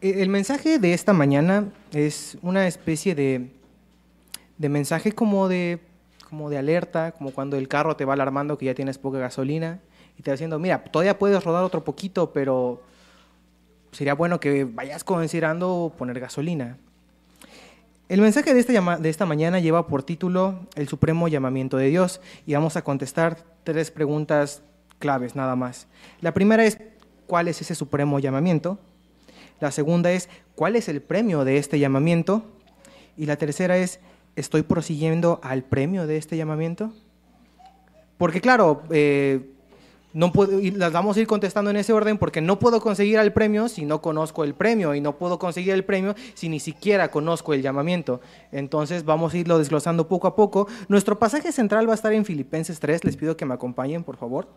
E, el mensaje de esta mañana es una especie de, de mensaje como de, como de alerta, como cuando el carro te va alarmando que ya tienes poca gasolina y te va diciendo, mira, todavía puedes rodar otro poquito, pero sería bueno que vayas considerando poner gasolina. El mensaje de esta, de esta mañana lleva por título El Supremo Llamamiento de Dios y vamos a contestar tres preguntas claves nada más. La primera es, ¿cuál es ese supremo llamamiento? La segunda es, ¿cuál es el premio de este llamamiento? Y la tercera es, ¿estoy prosiguiendo al premio de este llamamiento? Porque claro, eh, no puedo, y las vamos a ir contestando en ese orden porque no puedo conseguir el premio si no conozco el premio y no puedo conseguir el premio si ni siquiera conozco el llamamiento. Entonces vamos a irlo desglosando poco a poco. Nuestro pasaje central va a estar en Filipenses 3. Les pido que me acompañen, por favor.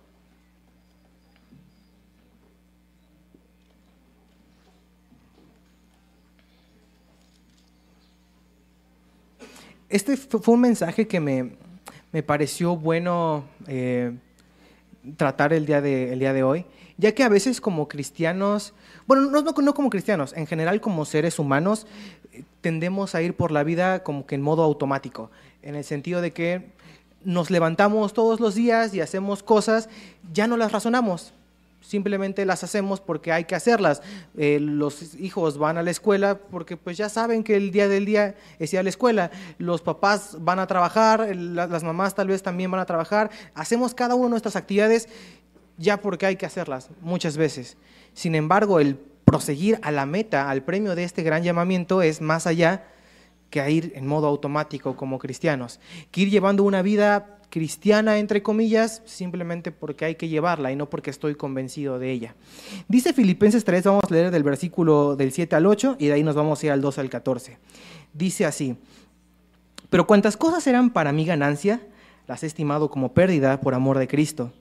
Este fue un mensaje que me, pareció bueno eh, tratar el día, de, día de hoy, ya que a veces como cristianos, bueno, no, no, como cristianos, en general como seres humanos, tendemos a ir por la vida como que en modo automático, en el sentido de que nos levantamos todos los días y hacemos cosas, ya no las razonamos, simplemente las hacemos porque hay que hacerlas. Eh, los hijos van a la escuela porque pues ya saben que el día del día es ir a la escuela. Los papás van a trabajar, las mamás tal vez también van a trabajar. Hacemos cada uno de nuestras actividades ya porque hay que hacerlas muchas veces. Sin embargo, el proseguir a la meta, al premio de este gran llamamiento es más allá que a ir en modo automático como cristianos, que ir llevando una vida cristiana, entre comillas, simplemente porque hay que llevarla y no porque estoy convencido de ella. Dice Filipenses 3, vamos a leer del versículo del 7 al 8 y de ahí nos vamos a ir al 2 al 14. Dice así, pero cuantas cosas eran para mi ganancia, las he estimado como pérdida por amor de Cristo.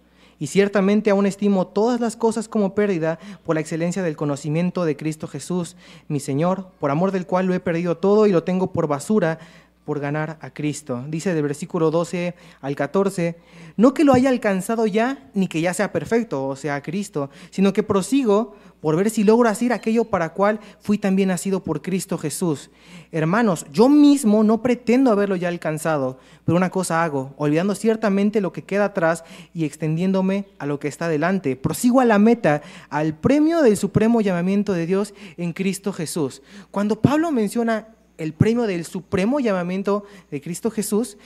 Y ciertamente aún estimo todas las cosas como pérdida por la excelencia del conocimiento de Cristo Jesús, mi Señor, por amor del cual lo he perdido todo y lo tengo por basura por ganar a Cristo. Dice del versículo 12 al 14, no que lo haya alcanzado ya, ni que ya sea perfecto, o sea, Cristo, sino que prosigo por ver si logro hacer aquello para cual fui también nacido por Cristo Jesús. Hermanos, yo mismo no pretendo haberlo ya alcanzado, pero una cosa hago, olvidando ciertamente lo que queda atrás y extendiéndome a lo que está delante. Prosigo a la meta, al premio del supremo llamamiento de Dios en Cristo Jesús. Cuando Pablo menciona el premio del supremo llamamiento de Cristo Jesús,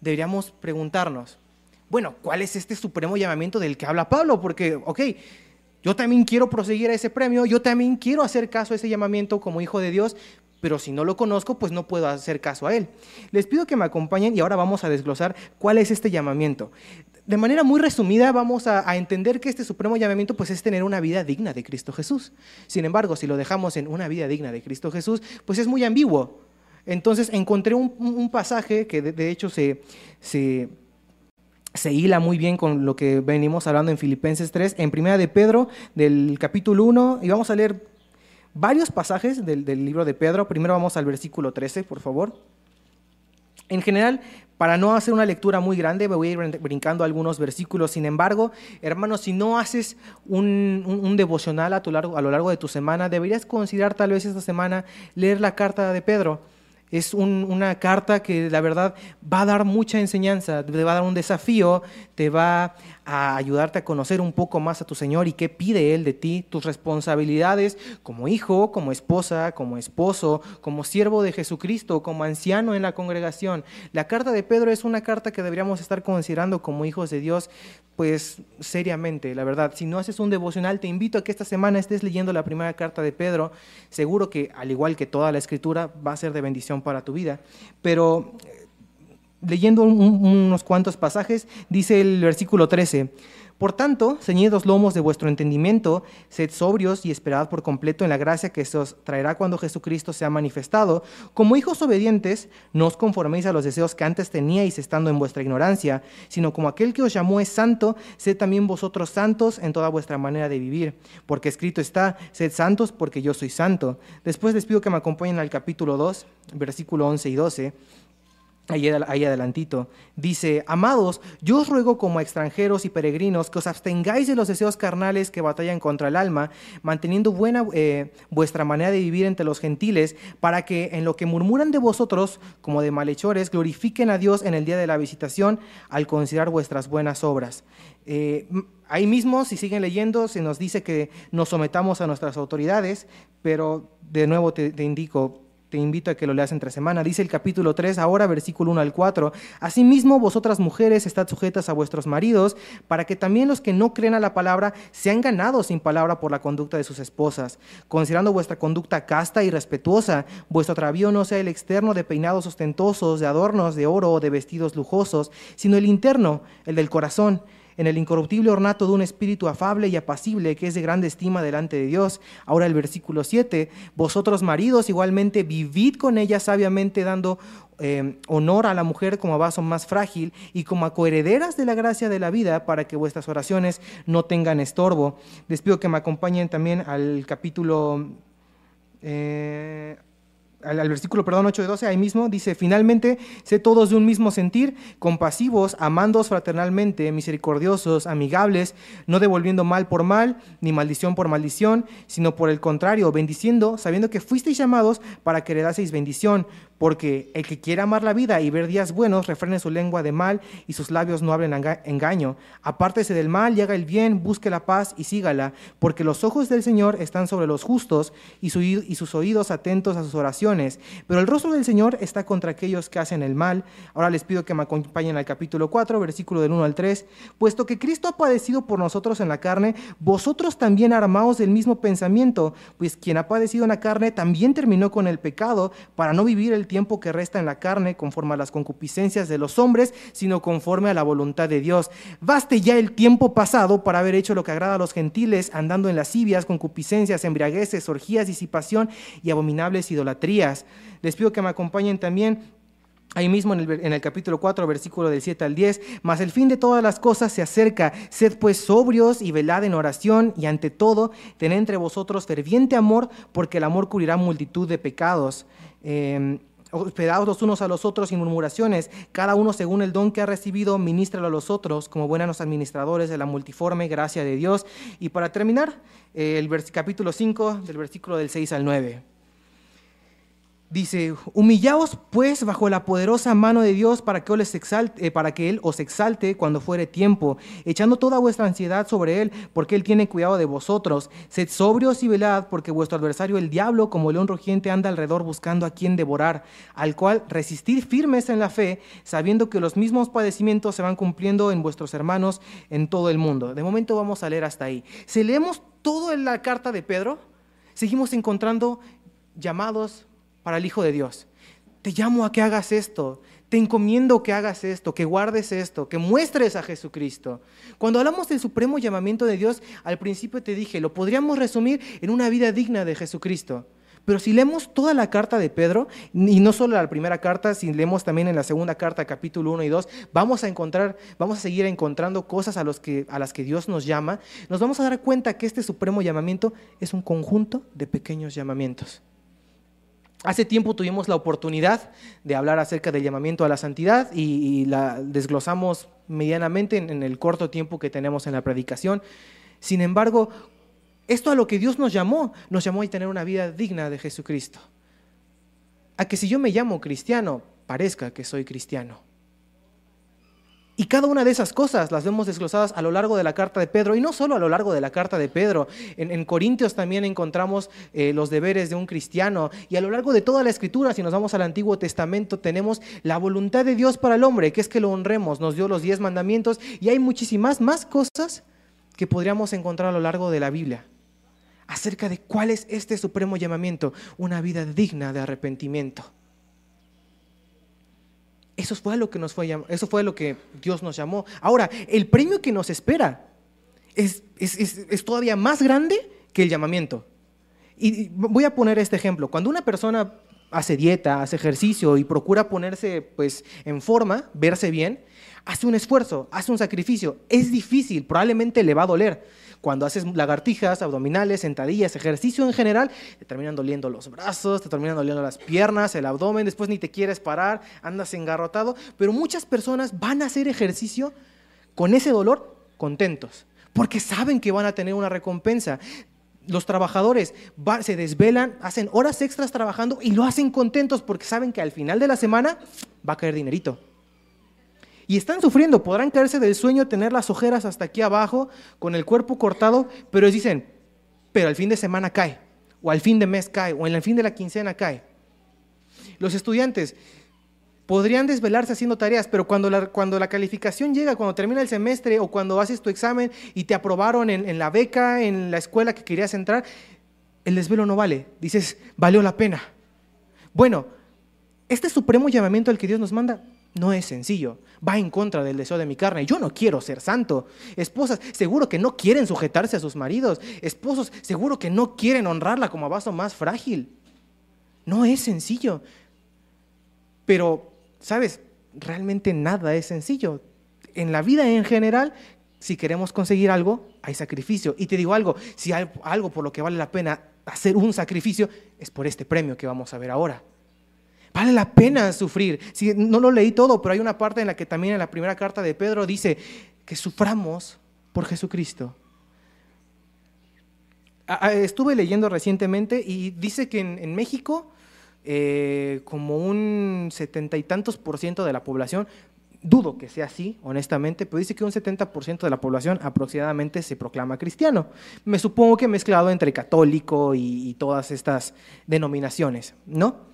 deberíamos preguntarnos, bueno, ¿cuál es este supremo llamamiento del que habla Pablo? Porque, ok, yo también quiero proseguir a ese premio, yo también quiero hacer caso a ese llamamiento como hijo de Dios, pero si no lo conozco, pues no puedo hacer caso a él. Les pido que me acompañen y ahora vamos a desglosar cuál es este llamamiento de manera muy resumida vamos a, entender que este supremo llamamiento pues es tener una vida digna de Cristo Jesús. Sin embargo, si lo dejamos en una vida digna de Cristo Jesús, pues es muy ambiguo. Entonces encontré un, pasaje que de, hecho se, se, hila muy bien con lo que venimos hablando en Filipenses 3, en Primera de Pedro, del capítulo 1, y vamos a leer varios pasajes del, libro de Pedro. Primero vamos al versículo 13, por favor. En general, para no hacer una lectura muy grande, me voy a ir brincando algunos versículos. Sin embargo, hermanos, si no haces un, devocional a, a lo largo de tu semana, deberías considerar tal vez esta semana leer la carta de Pedro. Es una carta que la verdad va a dar mucha enseñanza, te va a dar un desafío, te va a ayudarte a conocer un poco más a tu Señor y qué pide Él de ti, tus responsabilidades como hijo, como esposa, como esposo, como siervo de Jesucristo, como anciano en la congregación. La carta de Pedro es una carta que deberíamos estar considerando como hijos de Dios, pues seriamente, la verdad. Si no haces un devocional, te invito a que esta semana estés leyendo la primera carta de Pedro. Seguro que, al igual que toda la escritura, va a ser de bendición para tu vida. Pero leyendo unos cuantos pasajes, dice el versículo 13. Por tanto, ceñid los lomos de vuestro entendimiento, sed sobrios y esperad por completo en la gracia que se os traerá cuando Jesucristo sea manifestado. Como hijos obedientes, no os conforméis a los deseos que antes teníais estando en vuestra ignorancia, sino como aquel que os llamó es santo, sed también vosotros santos en toda vuestra manera de vivir. Porque escrito está, sed santos porque yo soy santo. Después les pido que me acompañen al capítulo 2, versículo 11 y 12. Ahí, adelantito. Dice, amados, yo os ruego como extranjeros y peregrinos que os abstengáis de los deseos carnales que batallan contra el alma, manteniendo buena eh, vuestra manera de vivir entre los gentiles, para que en lo que murmuran de vosotros, como de malhechores, glorifiquen a Dios en el día de la visitación al considerar vuestras buenas obras. Eh, ahí mismo, si siguen leyendo, se nos dice que nos sometamos a nuestras autoridades, pero de nuevo te indico, te invito a que lo leas entre semana. Dice el capítulo 3, ahora versículo 1 al 4. Asimismo, vosotras mujeres estad sujetas a vuestros maridos, para que también los que no creen a la palabra sean ganados sin palabra por la conducta de sus esposas, considerando vuestra conducta casta y respetuosa, vuestro travío no sea el externo de peinados ostentosos, de adornos de oro o de vestidos lujosos, sino el interno, el del corazón en el incorruptible ornato de un espíritu afable y apacible que es de grande estima delante de Dios. Ahora el versículo 7, vosotros maridos igualmente vivid con ella sabiamente dando eh, honor a la mujer como vaso más frágil y como a coherederas de la gracia de la vida para que vuestras oraciones no tengan estorbo. Les pido que me acompañen también al capítulo... Eh, al, versículo, perdón, 8 de 12, ahí mismo dice, finalmente, sé todos de un mismo sentir, compasivos, amándoos fraternalmente, misericordiosos, amigables, no devolviendo mal por mal, ni maldición por maldición, sino por el contrario, bendiciendo, sabiendo que fuisteis llamados para que heredaseis bendición, porque el que quiera amar la vida y ver días buenos, refrene su lengua de mal y sus labios no hablen engaño. Apártese del mal y haga el bien, busque la paz y sígala, porque los ojos del Señor están sobre los justos y, y sus oídos atentos a sus oraciones. Pero el rostro del Señor está contra aquellos que hacen el mal. Ahora les pido que me acompañen al capítulo 4, versículo del 1 al 3. Puesto que Cristo ha padecido por nosotros en la carne, vosotros también armaos del mismo pensamiento, pues quien ha padecido en la carne también terminó con el pecado para no vivir el tiempo que resta en la carne conforme a las concupiscencias de los hombres, sino conforme a la voluntad de Dios. Baste ya el tiempo pasado para haber hecho lo que agrada a los gentiles, andando en lascivias, concupiscencias, embriagueces, orgías, disipación y abominables idolatrías. Les pido que me acompañen también Ahí mismo en el, capítulo 4, versículo del 7 al 10, mas el fin de todas las cosas se acerca, sed pues sobrios y velad en oración y ante todo tened entre vosotros ferviente amor, porque el amor cubrirá multitud de pecados. Eh, hospedados los unos a los otros sin murmuraciones, cada uno según el don que ha recibido, ministra a los otros como buenos administradores de la multiforme gracia de Dios. Y para terminar, eh, el capítulo 5 del versículo del 6 al 9. Dice, humillaos pues bajo la poderosa mano de Dios para que, eh, para que Él os exalte cuando fuere tiempo, echando toda vuestra ansiedad sobre Él, porque Él tiene cuidado de vosotros. Sed sobrios y velad, porque vuestro adversario el diablo, como león rugiente, anda alrededor buscando a quien devorar, al cual resistir firmes en la fe, sabiendo que los mismos padecimientos se van cumpliendo en vuestros hermanos en todo el mundo. De momento vamos a leer hasta ahí. Si leemos todo en la carta de Pedro, seguimos encontrando llamados para el Hijo de Dios. Te llamo a que hagas esto, te encomiendo que hagas esto, que guardes esto, que muestres a Jesucristo. Cuando hablamos del supremo llamamiento de Dios, al principio te dije, lo podríamos resumir en una vida digna de Jesucristo. Pero si leemos toda la carta de Pedro, y no solo la primera carta, si leemos también en la segunda carta, capítulo 1 y 2, vamos a encontrar, vamos a seguir encontrando cosas a, los que, a las que Dios nos llama, nos vamos a dar cuenta que este supremo llamamiento es un conjunto de pequeños llamamientos. Hace tiempo tuvimos la oportunidad de hablar acerca del llamamiento a la santidad y, la desglosamos medianamente en, el corto tiempo que tenemos en la predicación. Sin embargo, esto a lo que Dios nos llamó, nos llamó a tener una vida digna de Jesucristo. A que si yo me llamo cristiano, parezca que soy cristiano. Y cada una de esas cosas las vemos desglosadas a lo largo de la carta de Pedro, y no solo a lo largo de la carta de Pedro. En, Corintios también encontramos eh, los deberes de un cristiano, y a lo largo de toda la escritura, si nos vamos al Antiguo Testamento, tenemos la voluntad de Dios para el hombre, que es que lo honremos, nos dio los diez mandamientos, y hay muchísimas más cosas que podríamos encontrar a lo largo de la Biblia acerca de cuál es este supremo llamamiento, una vida digna de arrepentimiento. Eso fue lo que nos fue eso fue lo que Dios nos llamó. Ahora, el premio que nos espera es, es, todavía más grande que el llamamiento. Y voy a poner este ejemplo. Cuando una persona hace dieta, hace ejercicio y procura ponerse pues en forma, verse bien, hace un esfuerzo, hace un sacrificio. Es difícil, probablemente le va a doler. Cuando haces lagartijas, abdominales, sentadillas, ejercicio en general, te terminan doliendo los brazos, te terminan doliendo las piernas, el abdomen, después ni te quieres parar, andas engarrotado. Pero muchas personas van a hacer ejercicio con ese dolor contentos, porque saben que van a tener una recompensa. Los trabajadores se desvelan, hacen horas extras trabajando y lo hacen contentos porque saben que al final de la semana va a caer dinerito. Y están sufriendo, podrán caerse del sueño, tener las ojeras hasta aquí abajo, con el cuerpo cortado, pero ellos dicen, pero al fin de semana cae, o al fin de mes cae, o en el fin de la quincena cae. Los estudiantes podrían desvelarse haciendo tareas, pero cuando la, cuando la calificación llega, cuando termina el semestre o cuando haces tu examen y te aprobaron en, en la beca, en la escuela que querías entrar, el desvelo no vale. Dices, valió la pena. Bueno, este supremo llamamiento al que Dios nos manda no es sencillo. Va en contra del deseo de mi carne. Yo no quiero ser santo. Esposas, seguro que no quieren sujetarse a sus maridos. Esposos, seguro que no quieren honrarla como a vaso más frágil. No es sencillo. Pero, ¿sabes? Realmente nada es sencillo. En la vida en general, si queremos conseguir algo, hay sacrificio. Y te digo algo, si hay algo por lo que vale la pena hacer un sacrificio, es por este premio que vamos a ver ahora. Vale la pena sufrir. Si, no lo leí todo, pero hay una parte en la que también en la primera carta de Pedro dice que suframos por Jesucristo. Estuve leyendo recientemente y dice que en, México eh, como un setenta y tantos por ciento de la población, dudo que sea así, honestamente, pero dice que un 70% de la población aproximadamente se proclama cristiano. Me supongo que mezclado entre católico y todas estas denominaciones, ¿no?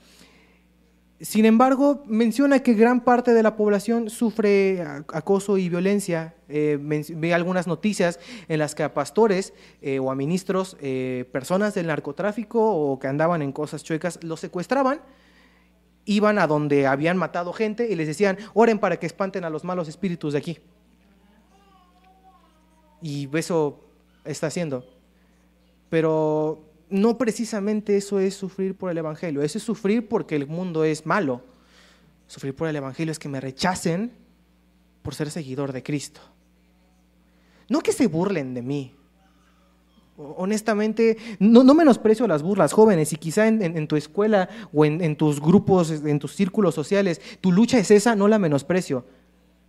Sin embargo, menciona que gran parte de la población sufre acoso y violencia. Eh, ve algunas noticias en las que pastores eh, o a ministros, eh, personas del narcotráfico o que andaban en cosas chuecas, los secuestraban, iban a donde habían matado gente y les decían, oren para que espanten a los malos espíritus de aquí. Y eso está haciendo. Pero no precisamente eso es sufrir por el Evangelio, eso es sufrir porque el mundo es malo. Sufrir por el Evangelio es que me rechacen por ser seguidor de Cristo. No que se burlen de mí. Honestamente, no, menosprecio las burlas jóvenes y quizá en, tu escuela o en tus grupos, en tus círculos sociales, tu lucha es esa, no la menosprecio.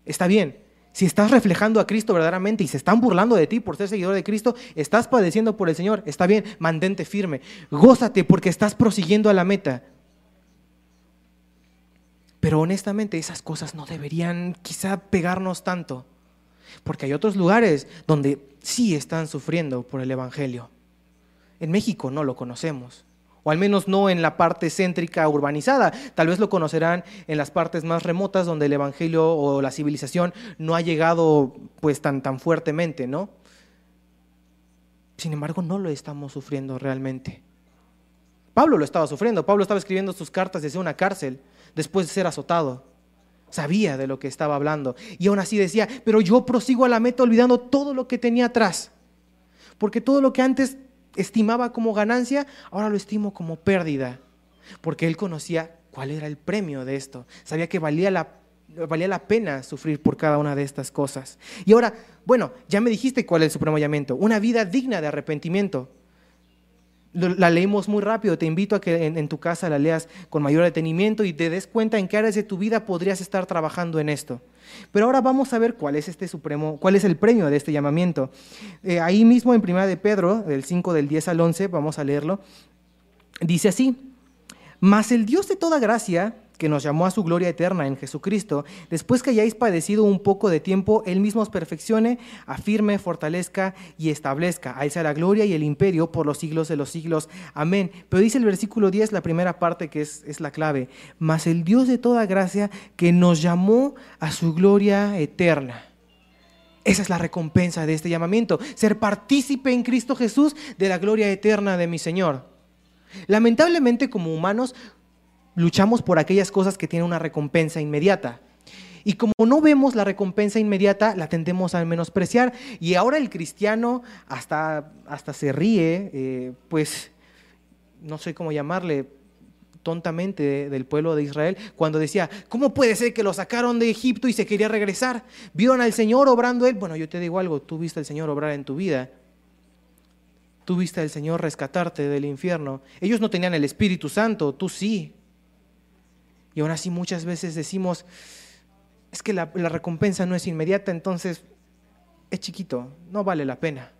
Está bien, si estás reflejando a Cristo verdaderamente y se están burlando de ti por ser seguidor de Cristo, estás padeciendo por el Señor, está bien, mantente firme, gózate porque estás prosiguiendo a la meta. Pero honestamente esas cosas no deberían quizá pegarnos tanto, porque hay otros lugares donde sí están sufriendo por el Evangelio. En México no lo conocemos o al menos no en la parte céntrica urbanizada. Tal vez lo conocerán en las partes más remotas donde el evangelio o la civilización no ha llegado pues tan, tan fuertemente, ¿no? Sin embargo, no lo estamos sufriendo realmente. Pablo lo estaba sufriendo. Pablo estaba escribiendo sus cartas desde una cárcel después de ser azotado. Sabía de lo que estaba hablando. Y aún así decía, pero yo prosigo a la meta olvidando todo lo que tenía atrás. Porque todo lo que antes estimaba como ganancia, ahora lo estimo como pérdida, porque él conocía cuál era el premio de esto, sabía que valía la, valía la pena sufrir por cada una de estas cosas. Y ahora, bueno, ya me dijiste cuál es el supremo llamamiento, una vida digna de arrepentimiento. La leímos muy rápido, te invito a que en, tu casa la leas con mayor detenimiento y te des cuenta en qué áreas de tu vida podrías estar trabajando en esto. Pero ahora vamos a ver cuál es este supremo, cuál es el premio de este llamamiento. Eh, ahí mismo en Primera de Pedro, del 5 del 10 al 11, vamos a leerlo. Dice así: "Mas el Dios de toda gracia, que nos llamó a su gloria eterna en Jesucristo, después que hayáis padecido un poco de tiempo, Él mismo os perfeccione, afirme, fortalezca y establezca. A esa la gloria y el imperio por los siglos de los siglos. Amén. Pero dice el versículo 10, la primera parte que es, es la clave, mas el Dios de toda gracia que nos llamó a su gloria eterna. Esa es la recompensa de este llamamiento, ser partícipe en Cristo Jesús de la gloria eterna de mi Señor. Lamentablemente como humanos luchamos por aquellas cosas que tienen una recompensa inmediata. Y como no vemos la recompensa inmediata, la tendemos a menospreciar. Y ahora el cristiano hasta, hasta se ríe, eh, pues no sé cómo llamarle, tontamente del pueblo de Israel, cuando decía, ¿cómo puede ser que lo sacaron de Egipto y se quería regresar? ¿Vieron al Señor obrando él? Bueno, yo te digo algo, tú viste al Señor obrar en tu vida. Tú viste al Señor rescatarte del infierno. Ellos no tenían el Espíritu Santo, tú sí. Y aún así muchas veces decimos, es que la, recompensa no es inmediata, entonces es chiquito, no vale la pena.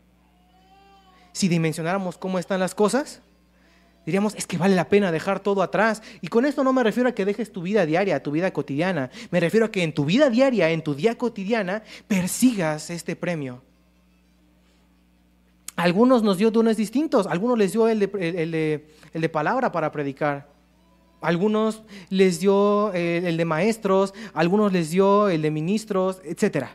Si dimensionáramos cómo están las cosas, diríamos, es que vale la pena dejar todo atrás. Y con esto no me refiero a que dejes tu vida diaria, tu vida cotidiana. Me refiero a que en tu vida diaria, en tu día cotidiana, persigas este premio. Algunos nos dio dones distintos, algunos les dio el de, palabra para predicar, algunos les dio eh, el, de maestros, algunos les dio el de ministros, etc.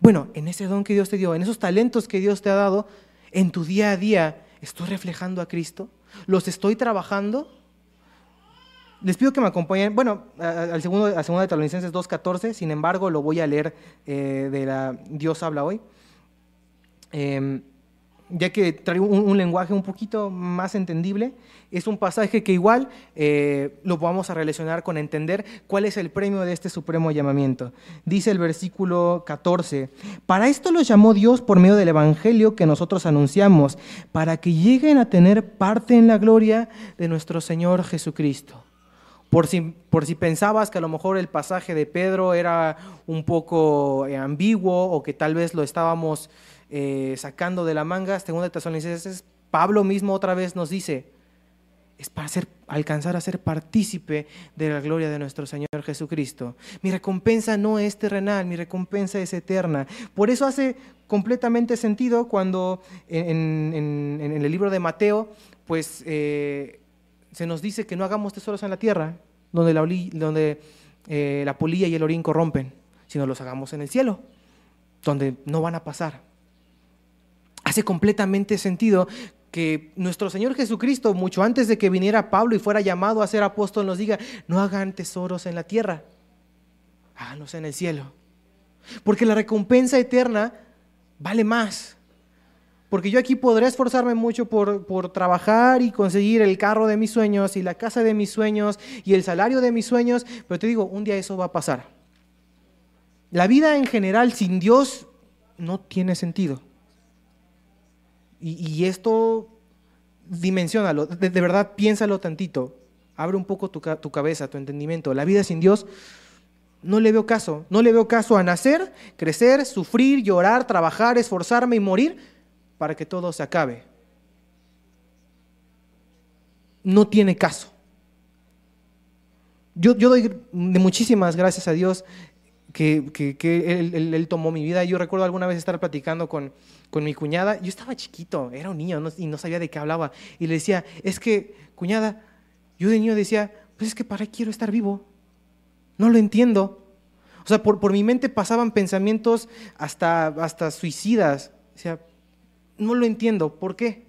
Bueno, en ese don que Dios te dio, en esos talentos que Dios te ha dado, en tu día a día, ¿estoy reflejando a Cristo? ¿Los estoy trabajando? Les pido que me acompañen, bueno, al segundo, segundo de Tesalonicenses 2.14, sin embargo, lo voy a leer eh, de la Dios habla hoy. Em, ya que trae un, lenguaje un poquito más entendible, es un pasaje que igual eh, lo vamos a relacionar con entender cuál es el premio de este supremo llamamiento. Dice el versículo 14, para esto los llamó Dios por medio del Evangelio que nosotros anunciamos, para que lleguen a tener parte en la gloria de nuestro Señor Jesucristo. Por si, por si pensabas que a lo mejor el pasaje de Pedro era un poco eh, ambiguo o que tal vez lo estábamos eh, sacando de la manga, según de Tesalonicenses, Pablo mismo otra vez nos dice, es para ser, alcanzar a ser partícipe de la gloria de nuestro Señor Jesucristo. Mi recompensa no es terrenal, mi recompensa es eterna. Por eso hace completamente sentido cuando en, el libro de Mateo, pues eh, se nos dice que no hagamos tesoros en la tierra, donde la, donde, eh, la polilla y el orín corrompen, sino los hagamos en el cielo, donde no van a pasar hace completamente sentido que nuestro Señor Jesucristo, mucho antes de que viniera Pablo y fuera llamado a ser apóstol, nos diga, no hagan tesoros en la tierra, háganos en el cielo. Porque la recompensa eterna vale más. Porque yo aquí podré esforzarme mucho por, por, trabajar y conseguir el carro de mis sueños y la casa de mis sueños y el salario de mis sueños, pero te digo, un día eso va a pasar. La vida en general sin Dios no tiene sentido. Y, esto, dimensionalo, de, verdad piénsalo tantito, abre un poco tu, tu cabeza, tu entendimiento. La vida sin Dios no le veo caso, no le veo caso a nacer, crecer, sufrir, llorar, trabajar, esforzarme y morir para que todo se acabe. No tiene caso. Yo, yo doy de muchísimas gracias a Dios que, él, tomó mi vida. Yo recuerdo alguna vez estar platicando con, con mi cuñada. Yo estaba chiquito, era un niño y no sabía de qué hablaba. Y le decía, es que, cuñada, yo de niño decía, pues es que para qué quiero estar vivo. No lo entiendo. O sea, por, por mi mente pasaban pensamientos hasta, hasta suicidas. O sea, no lo entiendo. ¿Por qué?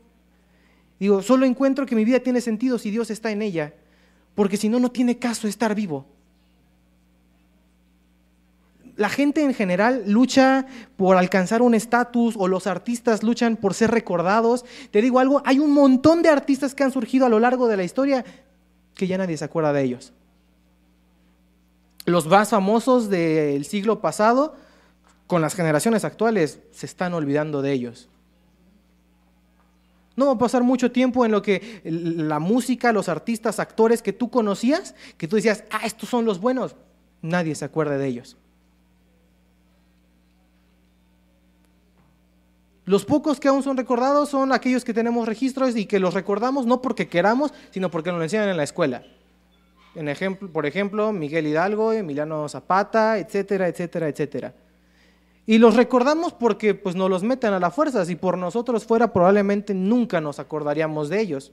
Digo, solo encuentro que mi vida tiene sentido si Dios está en ella. Porque si no, no tiene caso estar vivo la gente en general lucha por alcanzar un estatus o los artistas luchan por ser recordados. Te digo algo, hay un montón de artistas que han surgido a lo largo de la historia que ya nadie se acuerda de ellos. Los más famosos del siglo pasado, con las generaciones actuales, se están olvidando de ellos. No va a pasar mucho tiempo en lo que la música, los artistas, actores que tú conocías, que tú decías, ah, estos son los buenos, nadie se acuerda de ellos. Los pocos que aún son recordados son aquellos que tenemos registros y que los recordamos no porque queramos, sino porque nos lo enseñan en la escuela. Por ejemplo, Miguel Hidalgo, Emiliano Zapata, etcétera, etcétera, etcétera. Y los recordamos porque pues, nos los meten a la fuerza. Si por nosotros fuera, probablemente nunca nos acordaríamos de ellos.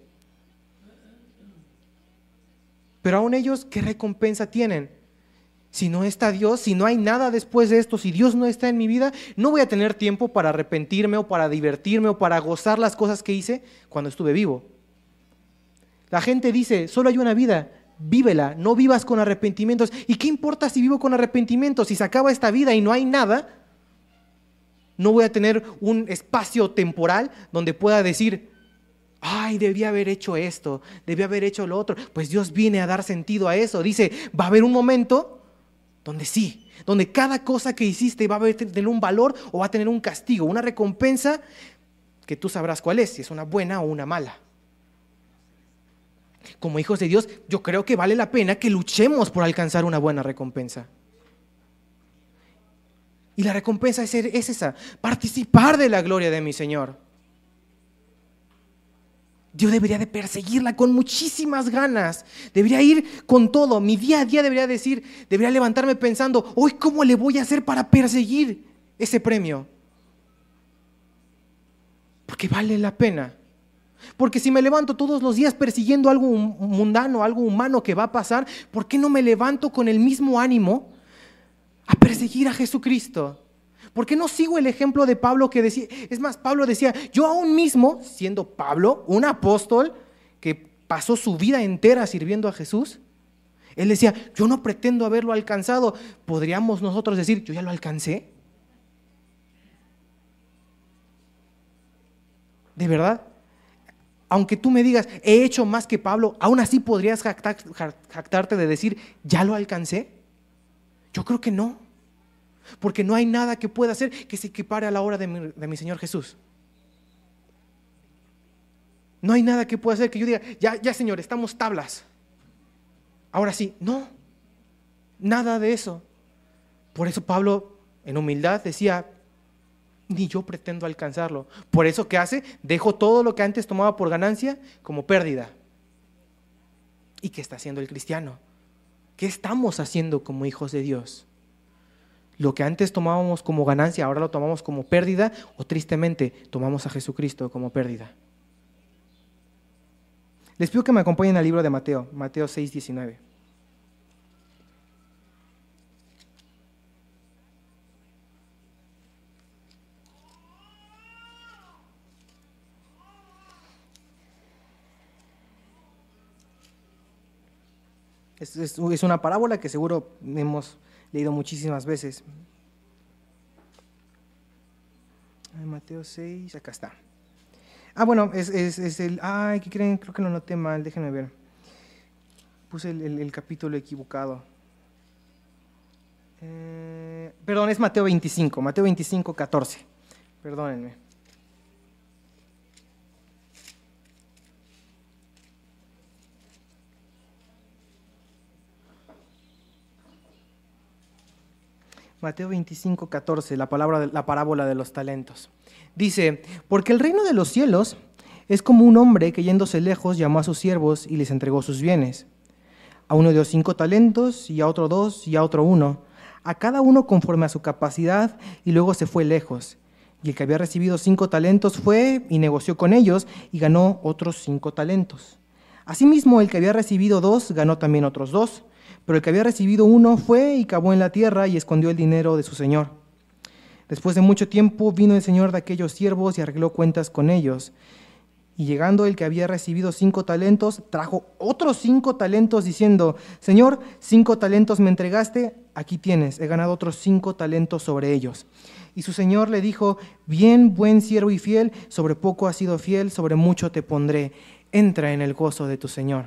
Pero aún ellos, ¿qué recompensa tienen? Si no está Dios, si no hay nada después de esto, si Dios no está en mi vida, no voy a tener tiempo para arrepentirme o para divertirme o para gozar las cosas que hice cuando estuve vivo. La gente dice, solo hay una vida, vívela, no vivas con arrepentimientos. ¿Y qué importa si vivo con arrepentimientos? Si se acaba esta vida y no hay nada, no voy a tener un espacio temporal donde pueda decir, ay, debía haber hecho esto, debía haber hecho lo otro. Pues Dios viene a dar sentido a eso. Dice, va a haber un momento donde sí, donde cada cosa que hiciste va a tener un valor o va a tener un castigo, una recompensa que tú sabrás cuál es, si es una buena o una mala. Como hijos de Dios, yo creo que vale la pena que luchemos por alcanzar una buena recompensa. Y la recompensa es, es esa, participar de la gloria de mi Señor. Yo debería de perseguirla con muchísimas ganas. Debería ir con todo. Mi día a día debería decir, debería levantarme pensando, hoy cómo le voy a hacer para perseguir ese premio. Porque vale la pena. Porque si me levanto todos los días persiguiendo algo mundano, algo humano que va a pasar, ¿por qué no me levanto con el mismo ánimo a perseguir a Jesucristo? ¿Por qué no sigo el ejemplo de Pablo que decía, es más, Pablo decía, yo aún mismo, siendo Pablo, un apóstol que pasó su vida entera sirviendo a Jesús, él decía, yo no pretendo haberlo alcanzado. ¿Podríamos nosotros decir, yo ya lo alcancé? ¿De verdad? Aunque tú me digas, he hecho más que Pablo, aún así podrías jactarte de decir, ya lo alcancé. Yo creo que no. Porque no hay nada que pueda hacer que se equipare a la hora de mi, Señor Jesús. No hay nada que pueda hacer que yo diga, ya, ya Señor, estamos tablas. Ahora sí, no. Nada de eso. Por eso Pablo, en humildad, decía, ni yo pretendo alcanzarlo. Por eso, ¿qué hace? Dejo todo lo que antes tomaba por ganancia como pérdida. ¿Y qué está haciendo el cristiano? ¿Qué estamos haciendo como hijos de Dios? Lo que antes tomábamos como ganancia, ahora lo tomamos como pérdida o tristemente tomamos a Jesucristo como pérdida. Les pido que me acompañen al libro de Mateo, Mateo 6, 19. Es, es, una parábola que seguro hemos leído muchísimas veces. Mateo 6, acá está. Ah, bueno, es, el... Ay, ¿qué creen? Creo que lo noté mal, déjenme ver. Puse el, capítulo equivocado. Eh, perdón, es Mateo 25, Mateo 25, 14. Perdónenme. Mateo 25, 14, la, palabra, la parábola de los talentos. Dice, porque el reino de los cielos es como un hombre que yéndose lejos llamó a sus siervos y les entregó sus bienes. A uno dio cinco talentos y a otro dos y a otro uno, a cada uno conforme a su capacidad y luego se fue lejos. Y el que había recibido cinco talentos fue y negoció con ellos y ganó otros cinco talentos. Asimismo, el que había recibido dos ganó también otros dos. Pero el que había recibido uno fue y cavó en la tierra y escondió el dinero de su señor. Después de mucho tiempo vino el señor de aquellos siervos y arregló cuentas con ellos. Y llegando el que había recibido cinco talentos, trajo otros cinco talentos diciendo, Señor, cinco talentos me entregaste, aquí tienes, he ganado otros cinco talentos sobre ellos. Y su señor le dijo, bien, buen siervo y fiel, sobre poco has sido fiel, sobre mucho te pondré, entra en el gozo de tu señor.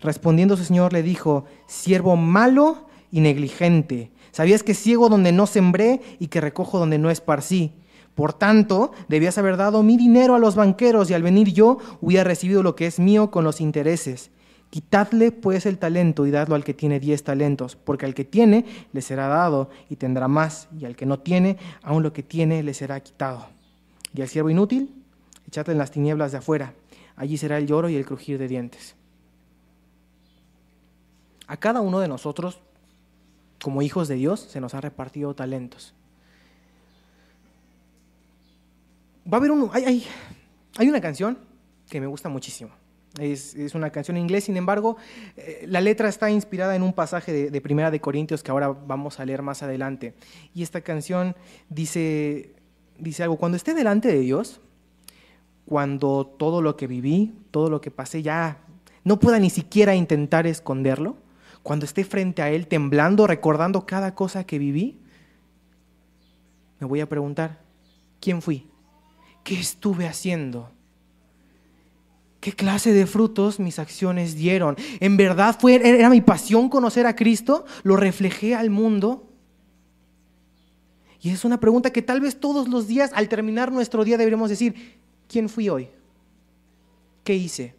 Respondiendo su señor le dijo, siervo malo y negligente, ¿sabías que ciego donde no sembré y que recojo donde no esparcí? Por tanto, debías haber dado mi dinero a los banqueros y al venir yo hubiera recibido lo que es mío con los intereses. Quitadle pues el talento y dadlo al que tiene diez talentos, porque al que tiene le será dado y tendrá más, y al que no tiene, aun lo que tiene le será quitado. Y al siervo inútil, echadle en las tinieblas de afuera, allí será el lloro y el crujir de dientes. A cada uno de nosotros, como hijos de Dios, se nos ha repartido talentos. Va a haber un, hay, hay, una canción que me gusta muchísimo. Es, una canción en inglés, sin embargo, eh, la letra está inspirada en un pasaje de, de, Primera de Corintios que ahora vamos a leer más adelante. Y esta canción dice, dice algo, cuando esté delante de Dios, cuando todo lo que viví, todo lo que pasé ya no pueda ni siquiera intentar esconderlo, cuando esté frente a Él temblando, recordando cada cosa que viví, me voy a preguntar, ¿quién fui? ¿Qué estuve haciendo? ¿Qué clase de frutos mis acciones dieron? ¿En verdad fue, era mi pasión conocer a Cristo? ¿Lo reflejé al mundo? Y es una pregunta que tal vez todos los días, al terminar nuestro día, deberíamos decir, ¿quién fui hoy? ¿Qué hice?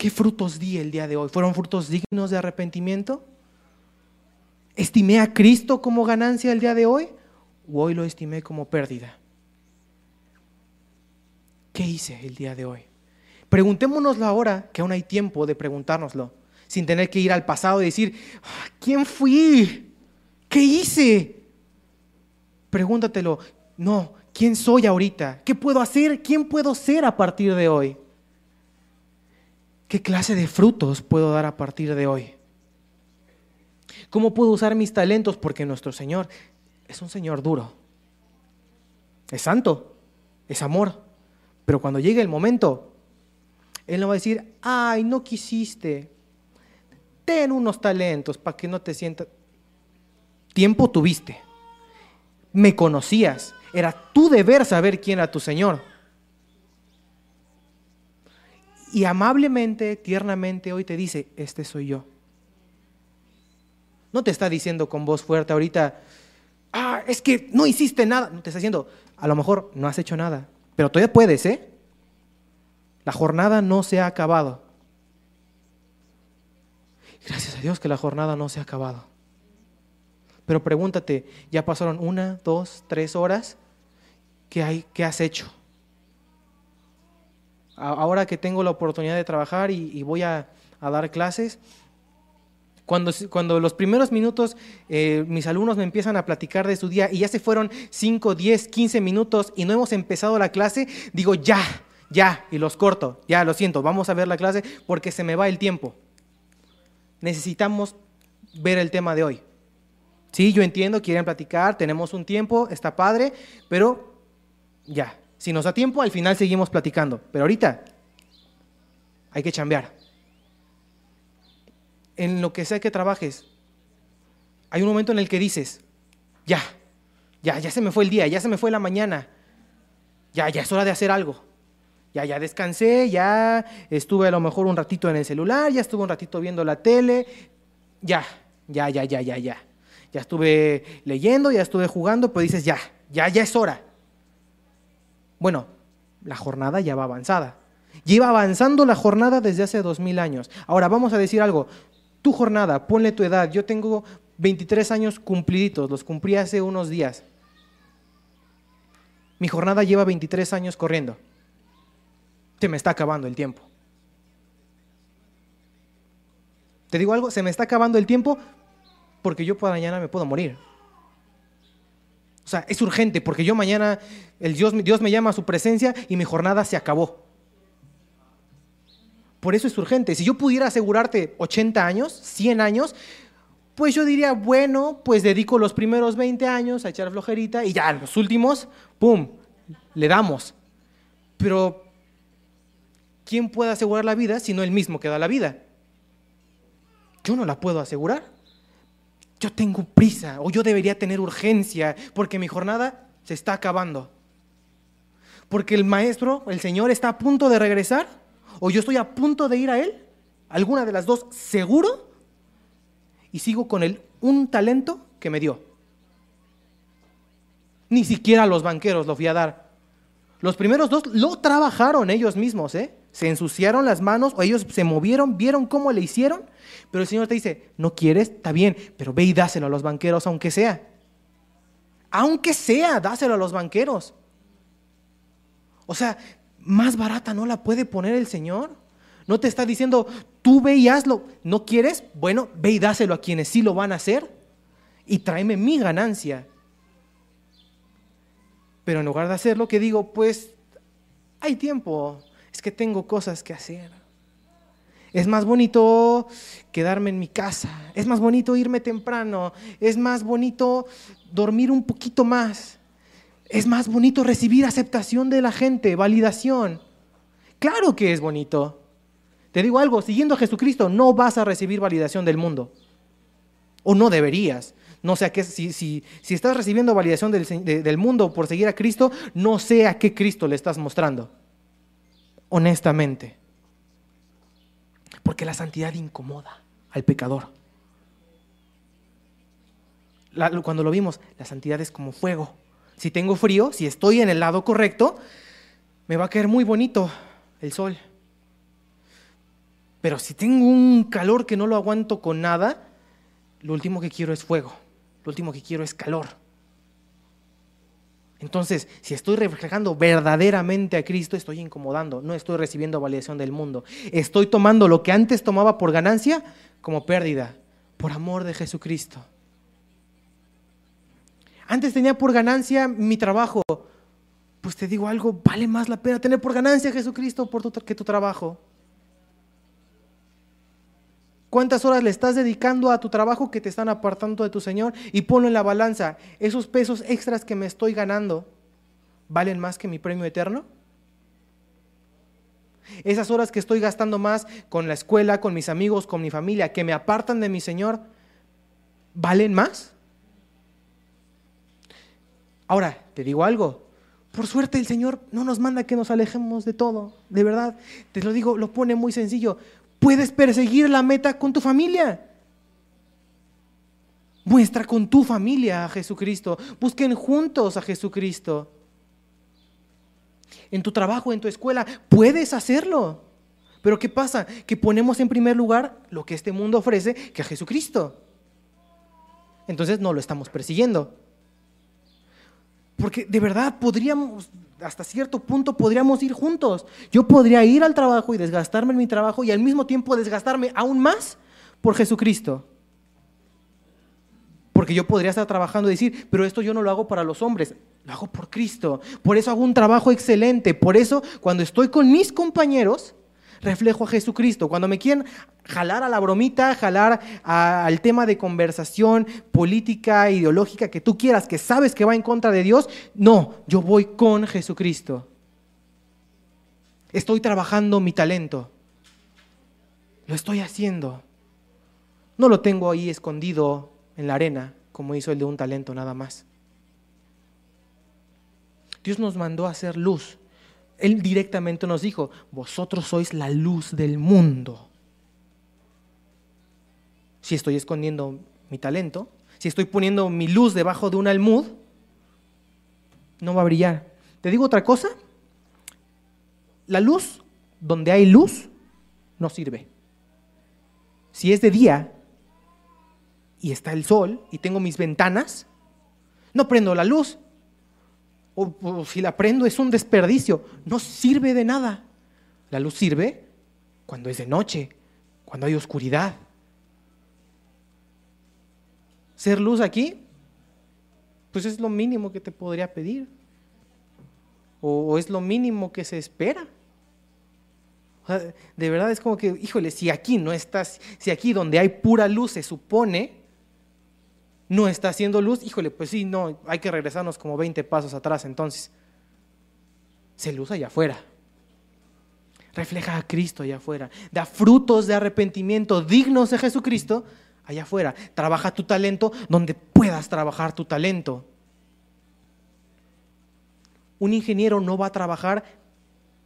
¿Qué frutos di el día de hoy? ¿Fueron frutos dignos de arrepentimiento? ¿Estimé a Cristo como ganancia el día de hoy? ¿O hoy lo estimé como pérdida? ¿Qué hice el día de hoy? Preguntémonoslo ahora, que aún hay tiempo de preguntárnoslo, sin tener que ir al pasado y decir, ah, ¿quién fui? ¿Qué hice? Pregúntatelo, no, ¿quién soy ahorita? ¿Qué puedo hacer? ¿Quién puedo ser a partir de hoy? ¿Qué clase de frutos puedo dar a partir de hoy? ¿Cómo puedo usar mis talentos? Porque nuestro Señor es un Señor duro. Es santo, es amor. Pero cuando llegue el momento, Él no va a decir, ay, no quisiste. Ten unos talentos para que no te sientas. Tiempo tuviste. Me conocías. Era tu deber saber quién era tu Señor. Y amablemente, tiernamente, hoy te dice, este soy yo. No te está diciendo con voz fuerte ahorita, ah, es que no hiciste nada. No te está diciendo, a lo mejor no has hecho nada, pero todavía puedes, ¿eh? La jornada no se ha acabado. Gracias a Dios que la jornada no se ha acabado. Pero pregúntate, ya pasaron una, dos, tres horas, ¿qué, hay, qué has hecho? Ahora que tengo la oportunidad de trabajar y, voy a, dar clases, cuando, cuando, los primeros minutos eh, mis alumnos me empiezan a platicar de su día y ya se fueron 5, 10, 15 minutos y no hemos empezado la clase, digo ya, ya, y los corto, ya lo siento, vamos a ver la clase porque se me va el tiempo. Necesitamos ver el tema de hoy. Sí, yo entiendo, quieren platicar, tenemos un tiempo, está padre, pero ya, si nos da tiempo, al final seguimos platicando. Pero ahorita hay que chambear. En lo que sea que trabajes, hay un momento en el que dices, ya, ya, ya se me fue el día, ya se me fue la mañana, ya, ya es hora de hacer algo. Ya, ya descansé, ya estuve a lo mejor un ratito en el celular, ya estuve un ratito viendo la tele, ya, ya, ya, ya, ya, ya ya estuve leyendo, ya estuve jugando, pero dices, ya, ya, ya es hora. Bueno, la jornada ya va avanzada. Lleva avanzando la jornada desde hace dos mil años. Ahora vamos a decir algo. Tu jornada, ponle tu edad. Yo tengo 23 años cumpliditos, los cumplí hace unos días. Mi jornada lleva 23 años corriendo. Se me está acabando el tiempo. Te digo algo, se me está acabando el tiempo, porque yo para mañana me puedo morir. O sea, es urgente porque yo mañana, el Dios, Dios me llama a su presencia y mi jornada se acabó. Por eso es urgente. Si yo pudiera asegurarte 80 años, 100 años, pues yo diría, bueno, pues dedico los primeros 20 años a echar flojerita y ya los últimos, ¡pum!, le damos. Pero, ¿quién puede asegurar la vida si no el mismo que da la vida? Yo no la puedo asegurar yo tengo prisa o yo debería tener urgencia porque mi jornada se está acabando. Porque el maestro, el Señor, está a punto de regresar o yo estoy a punto de ir a Él. Alguna de las dos, seguro. Y sigo con él un talento que me dio. Ni siquiera los banqueros lo fui a dar. Los primeros dos lo trabajaron ellos mismos, ¿eh? Se ensuciaron las manos o ellos se movieron, vieron cómo le hicieron pero el Señor te dice, no quieres, está bien, pero ve y dáselo a los banqueros aunque sea. Aunque sea, dáselo a los banqueros. O sea, más barata no la puede poner el Señor. No te está diciendo, tú ve y hazlo. ¿No quieres? Bueno, ve y dáselo a quienes sí lo van a hacer y tráeme mi ganancia. Pero en lugar de hacerlo, que digo, pues hay tiempo, es que tengo cosas que hacer. Es más bonito quedarme en mi casa. Es más bonito irme temprano. Es más bonito dormir un poquito más. Es más bonito recibir aceptación de la gente, validación. Claro que es bonito. Te digo algo, siguiendo a Jesucristo no vas a recibir validación del mundo. O no deberías. No sé a qué, si, si, si estás recibiendo validación del, del mundo por seguir a Cristo, no sé a qué Cristo le estás mostrando. Honestamente. Porque la santidad incomoda al pecador. cuando lo vimos, la santidad es como fuego. Si tengo frío, si estoy en el lado correcto, me va a caer muy bonito el sol. Pero si tengo un calor que no lo aguanto con nada, lo último que quiero es fuego. Lo último que quiero es calor. Entonces, si estoy reflejando verdaderamente a Cristo, estoy incomodando, no estoy recibiendo validación del mundo. Estoy tomando lo que antes tomaba por ganancia como pérdida, por amor de Jesucristo. Antes tenía por ganancia mi trabajo. Pues te digo algo, vale más la pena tener por ganancia a Jesucristo por que tu trabajo. ¿Cuántas horas le estás dedicando a tu trabajo que te están apartando de tu Señor? Y ponlo en la balanza. ¿Esos pesos extras que me estoy ganando valen más que mi premio eterno? Esas horas que estoy gastando más con la escuela, con mis amigos, con mi familia, que me apartan de mi Señor, ¿valen más? Ahora, te digo algo. Por suerte el Señor no nos manda que nos alejemos de todo. De verdad, te lo digo, lo pone muy sencillo. Puedes perseguir la meta con tu familia. Muestra con tu familia a Jesucristo. Busquen juntos a Jesucristo. En tu trabajo, en tu escuela, puedes hacerlo. Pero ¿qué pasa? Que ponemos en primer lugar lo que este mundo ofrece, que a Jesucristo. Entonces no lo estamos persiguiendo. Porque de verdad podríamos, hasta cierto punto podríamos ir juntos. Yo podría ir al trabajo y desgastarme en mi trabajo y al mismo tiempo desgastarme aún más por Jesucristo. Porque yo podría estar trabajando y decir, pero esto yo no lo hago para los hombres, lo hago por Cristo. Por eso hago un trabajo excelente. Por eso cuando estoy con mis compañeros, reflejo a Jesucristo. Cuando me quieren jalar a la bromita, jalar al tema de conversación política, ideológica que tú quieras, que sabes que va en contra de Dios, no, yo voy con Jesucristo. Estoy trabajando mi talento. Lo estoy haciendo. No lo tengo ahí escondido en la arena, como hizo el de un talento nada más. Dios nos mandó a hacer luz. Él directamente nos dijo, vosotros sois la luz del mundo. Si estoy escondiendo mi talento, si estoy poniendo mi luz debajo de un almud, no va a brillar. ¿Te digo otra cosa? La luz, donde hay luz, no sirve. Si es de día y está el sol y tengo mis ventanas, no prendo la luz, o, si la prendo es un desperdicio, no sirve de nada. La luz sirve cuando es de noche, cuando hay oscuridad. Ser luz aquí, pues es lo mínimo que te podría pedir. O, es lo mínimo que se espera. de verdad es como que, híjole, si aquí no estás, si aquí donde hay pura luz se supone no está haciendo luz, híjole, pues sí, no, hay que regresarnos como 20 pasos atrás entonces. Se luz allá afuera. Refleja a Cristo allá afuera. Da frutos de arrepentimiento dignos de Jesucristo allá afuera. Trabaja tu talento donde puedas trabajar tu talento. Un ingeniero no va a trabajar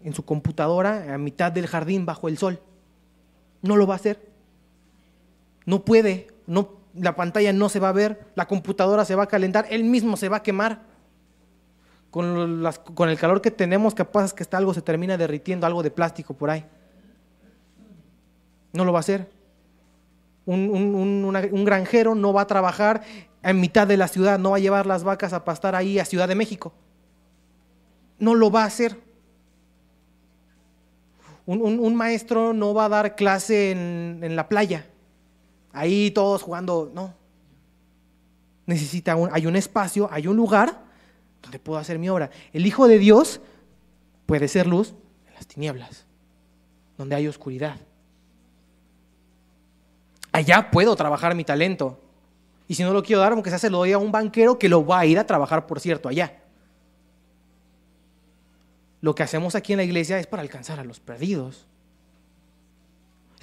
en su computadora a mitad del jardín bajo el sol. No lo va a hacer. No puede, no la pantalla no se va a ver, la computadora se va a calentar, él mismo se va a quemar. Con, el calor que tenemos, capaz que está algo se termina derritiendo, algo de plástico por ahí. No lo va a hacer. Un, granjero no va a trabajar en mitad de la ciudad, no va a llevar las vacas a pastar ahí a Ciudad de México. No lo va a hacer. Un, maestro no va a dar clase en la playa ahí todos jugando, no. Necesita un, hay un espacio, hay un lugar donde puedo hacer mi obra. El Hijo de Dios puede ser luz en las tinieblas, donde hay oscuridad. Allá puedo trabajar mi talento. Y si no lo quiero dar, aunque sea se lo doy a un banquero que lo va a ir a trabajar, por cierto, allá. lo que hacemos aquí en la iglesia es para alcanzar a los perdidos.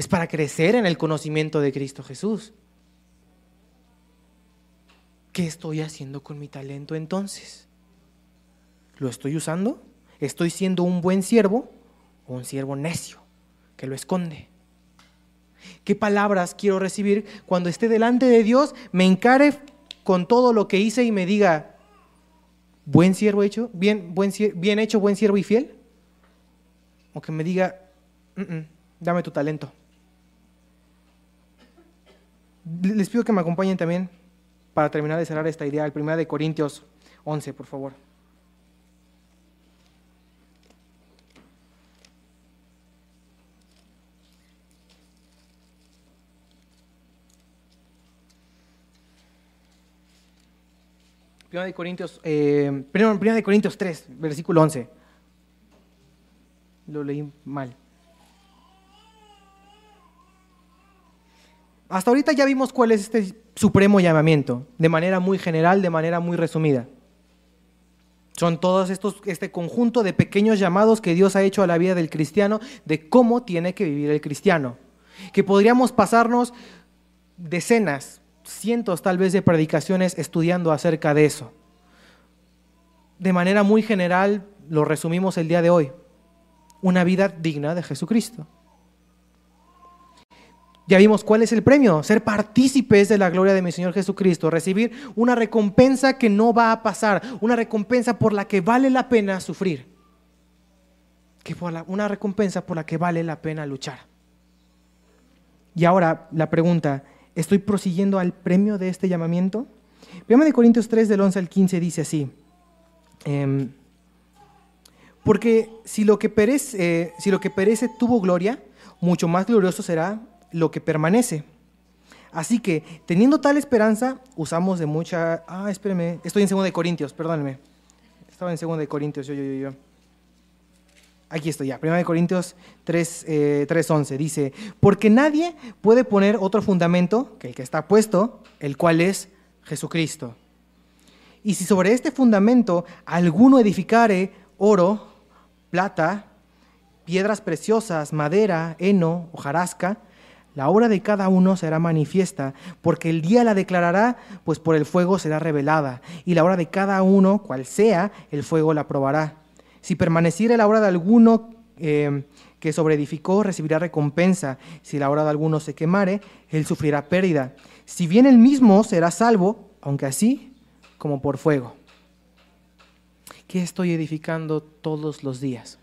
Es para crecer en el conocimiento de Cristo Jesús. ¿Qué estoy haciendo con mi talento entonces? ¿Lo estoy usando? ¿Estoy siendo un buen siervo o un siervo necio que lo esconde? ¿Qué palabras quiero recibir cuando esté delante de Dios, me encare con todo lo que hice y me diga, buen siervo hecho, bien, buen, bien hecho, buen siervo y fiel? O que me diga, dame tu talento. Les pido que me acompañen también para terminar de cerrar esta idea, el 1 de Corintios 11, por favor. Primera de Corintios, eh, primera de Corintios 3, versículo 11. Lo leí mal. Hasta ahorita ya vimos cuál es este supremo llamamiento, de manera muy general, de manera muy resumida. Son todos estos, este conjunto de pequeños llamados que Dios ha hecho a la vida del cristiano de cómo tiene que vivir el cristiano. Que podríamos pasarnos decenas, cientos tal vez de predicaciones estudiando acerca de eso. De manera muy general lo resumimos el día de hoy. Una vida digna de Jesucristo. Ya vimos cuál es el premio, ser partícipes de la gloria de mi Señor Jesucristo, recibir una recompensa que no va a pasar, una recompensa por la que vale la pena sufrir, que una recompensa por la que vale la pena luchar. Y ahora la pregunta, ¿estoy prosiguiendo al premio de este llamamiento? Primero de Corintios 3 del 11 al 15 dice así, em, porque si lo, que perece, si lo que perece tuvo gloria, mucho más glorioso será lo que permanece. Así que, teniendo tal esperanza, usamos de mucha... Ah, espéreme, estoy en 2 de Corintios, perdónenme. Estaba en 2 de Corintios, yo, yo, yo. Aquí estoy ya, 1 de Corintios 3, 3.11, eh, dice, porque nadie puede poner otro fundamento que el que está puesto, el cual es Jesucristo. Y si sobre este fundamento alguno edificare oro, plata, piedras preciosas, madera, heno, hojarasca, la obra de cada uno será manifiesta, porque el día la declarará, pues por el fuego será revelada, y la obra de cada uno, cual sea, el fuego la probará. Si permaneciere la obra de alguno eh, que sobreedificó, recibirá recompensa. Si la obra de alguno se quemare, él sufrirá pérdida. Si bien él mismo será salvo, aunque así como por fuego. ¿Qué estoy edificando todos los días?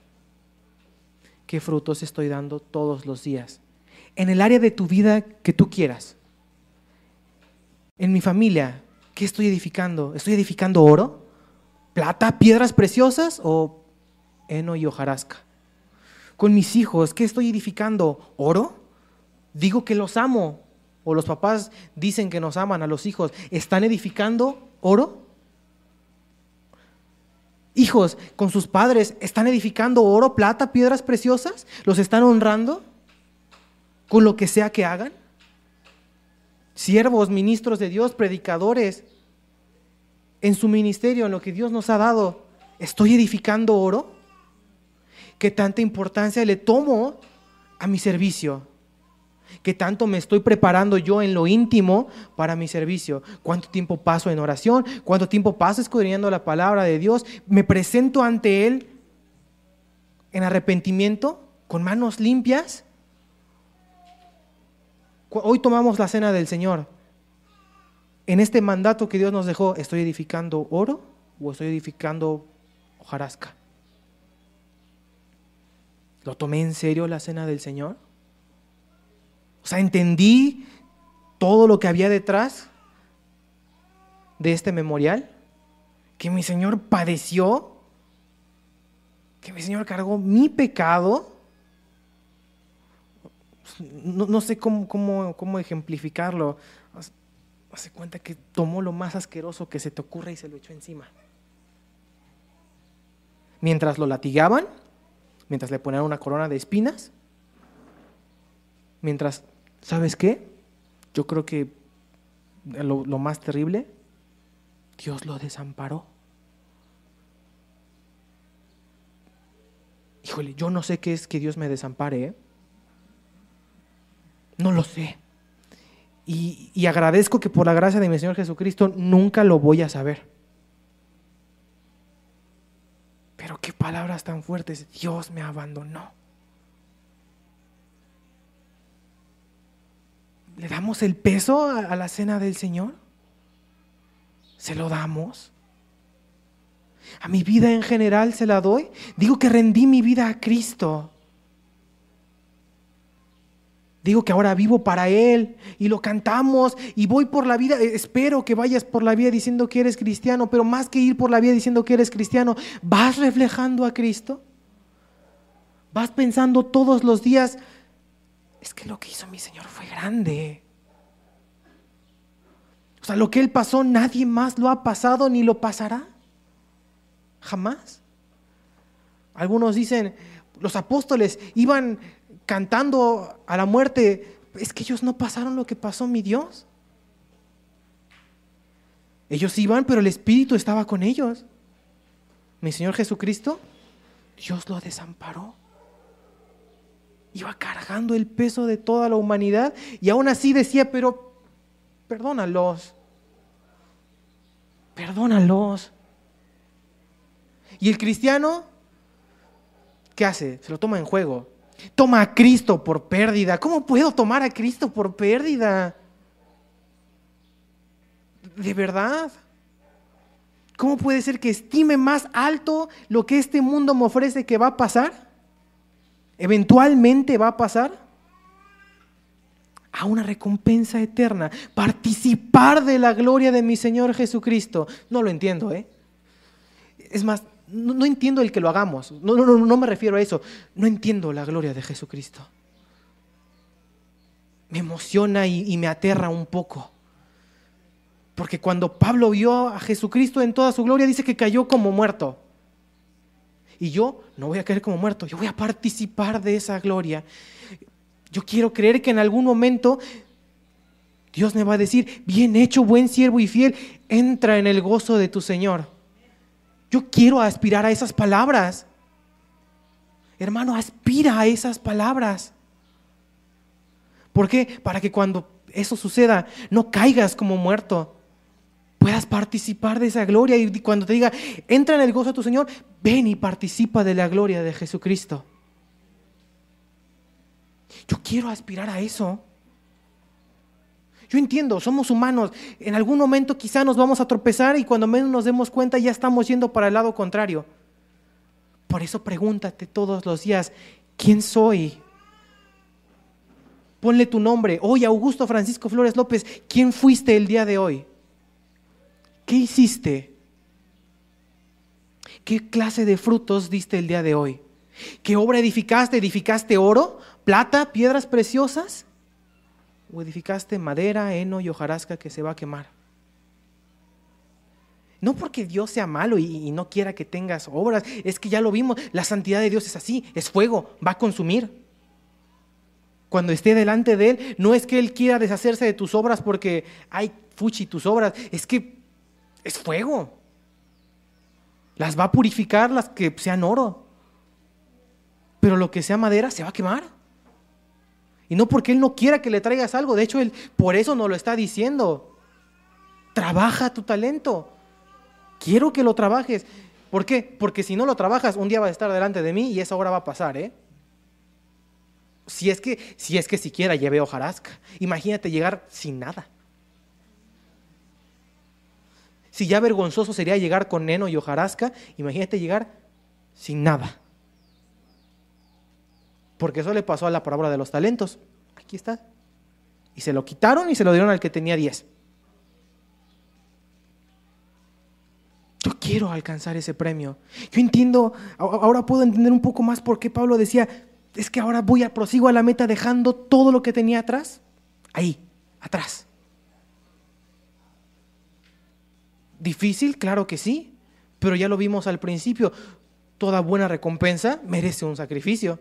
¿Qué frutos estoy dando todos los días? En el área de tu vida que tú quieras. En mi familia, ¿qué estoy edificando? ¿Estoy edificando oro? ¿Plata? ¿Piedras preciosas? ¿O heno y hojarasca? Con mis hijos, ¿qué estoy edificando? ¿Oro? Digo que los amo. O los papás dicen que nos aman a los hijos. ¿Están edificando oro? Hijos, con sus padres, ¿están edificando oro, plata, piedras preciosas? ¿Los están honrando? Con lo que sea que hagan? Siervos, ministros de Dios, predicadores, en su ministerio, en lo que Dios nos ha dado, ¿estoy edificando oro? ¿Qué tanta importancia le tomo a mi servicio? ¿Qué tanto me estoy preparando yo en lo íntimo para mi servicio? ¿Cuánto tiempo paso en oración? ¿Cuánto tiempo paso escudriñando la palabra de Dios? ¿Me presento ante Él en arrepentimiento, con manos limpias? Hoy tomamos la cena del Señor. En este mandato que Dios nos dejó, ¿estoy edificando oro o estoy edificando hojarasca? ¿Lo tomé en serio la cena del Señor? O sea, entendí todo lo que había detrás de este memorial, que mi Señor padeció, que mi Señor cargó mi pecado no, sé cómo, cómo, ejemplificarlo. Hace cuenta que tomó lo más asqueroso que se te ocurra y se lo echó encima. Mientras lo latigaban, mientras le ponían una corona de espinas, mientras, ¿sabes qué? Yo creo que lo, lo más terrible, Dios lo desamparó. híjole, yo no sé qué es que Dios me desampare. ¿eh? No lo sé. Y, y agradezco que por la gracia de mi Señor Jesucristo nunca lo voy a saber. Pero qué palabras tan fuertes. Dios me abandonó. ¿Le damos el peso a, la cena del Señor? ¿Se lo damos? ¿A mi vida en general se la doy? Digo que rendí mi vida a Cristo. Digo que ahora vivo para Él y lo cantamos y voy por la vida. Espero que vayas por la vida diciendo que eres cristiano, pero más que ir por la vida diciendo que eres cristiano, ¿vas reflejando a Cristo? ¿Vas pensando todos los días, es que lo que hizo mi Señor fue grande. O sea, lo que Él pasó, nadie más lo ha pasado ni lo pasará. Jamás. Algunos dicen, los apóstoles iban cantando a la muerte, es que ellos no pasaron lo que pasó mi Dios. Ellos iban, pero el Espíritu estaba con ellos. Mi Señor Jesucristo, Dios lo desamparó iba cargando el peso de toda la humanidad y aún así decía, pero perdónalos, perdónalos. Y el cristiano, ¿qué hace? Se lo toma en juego. Toma a Cristo por pérdida. ¿Cómo puedo tomar a Cristo por pérdida? ¿De verdad? ¿Cómo puede ser que estime más alto lo que este mundo me ofrece que va a pasar? eventualmente va a pasar a una recompensa eterna, participar de la gloria de mi Señor Jesucristo. No lo entiendo, ¿eh? Es más, no, entiendo el que lo hagamos, no, no, no, me refiero a eso, no entiendo la gloria de Jesucristo. Me emociona y, y me aterra un poco. Porque cuando Pablo vio a Jesucristo en toda su gloria, dice que cayó como muerto. Y yo no voy a caer como muerto, yo voy a participar de esa gloria. Yo quiero creer que en algún momento Dios me va a decir, bien hecho, buen siervo y fiel, entra en el gozo de tu Señor. Yo quiero aspirar a esas palabras. Hermano, aspira a esas palabras. ¿Por qué? Para que cuando eso suceda, no caigas como muerto, puedas participar de esa gloria y cuando te diga, entra en el gozo de tu Señor, ven y participa de la gloria de Jesucristo. Yo quiero aspirar a eso. Yo entiendo, somos humanos. En algún momento quizá nos vamos a tropezar y cuando menos nos demos cuenta ya estamos yendo para el lado contrario. Por eso pregúntate todos los días, ¿quién soy? Ponle tu nombre. Hoy, Augusto Francisco Flores López, ¿quién fuiste el día de hoy? ¿Qué hiciste? ¿Qué clase de frutos diste el día de hoy? ¿Qué obra edificaste? ¿Edificaste oro, plata, piedras preciosas? ¿O edificaste madera, heno y hojarasca que se va a quemar? No porque Dios sea malo y, no quiera que tengas obras, es que ya lo vimos, la santidad de Dios es así, es fuego, va a consumir. Cuando esté delante de Él, no es que Él quiera deshacerse de tus obras porque hay fuchi tus obras, es que es fuego. Las va a purificar las que sean oro. Pero lo que sea madera se va a quemar. Y no porque Él no quiera que le traigas algo. De hecho, Él por eso nos lo está diciendo. Trabaja tu talento. Quiero que lo trabajes. ¿Por qué? Porque si no lo trabajas, un día va a estar delante de mí y esa hora va a pasar, ¿eh? Si es que, si es que siquiera lleve hojarasca. Imagínate llegar sin nada. Si ya vergonzoso sería llegar con neno y hojarasca, imagínate llegar sin nada. Porque eso le pasó a la parábola de los talentos. Aquí está. Y se lo quitaron y se lo dieron al que tenía diez. Yo quiero alcanzar ese premio. Yo entiendo, ahora puedo entender un poco más por qué Pablo decía, es que ahora voy a prosigo a la meta dejando todo lo que tenía atrás. Ahí, atrás. ¿Difícil? Claro que sí, pero ya lo vimos al principio. Toda buena recompensa merece un sacrificio.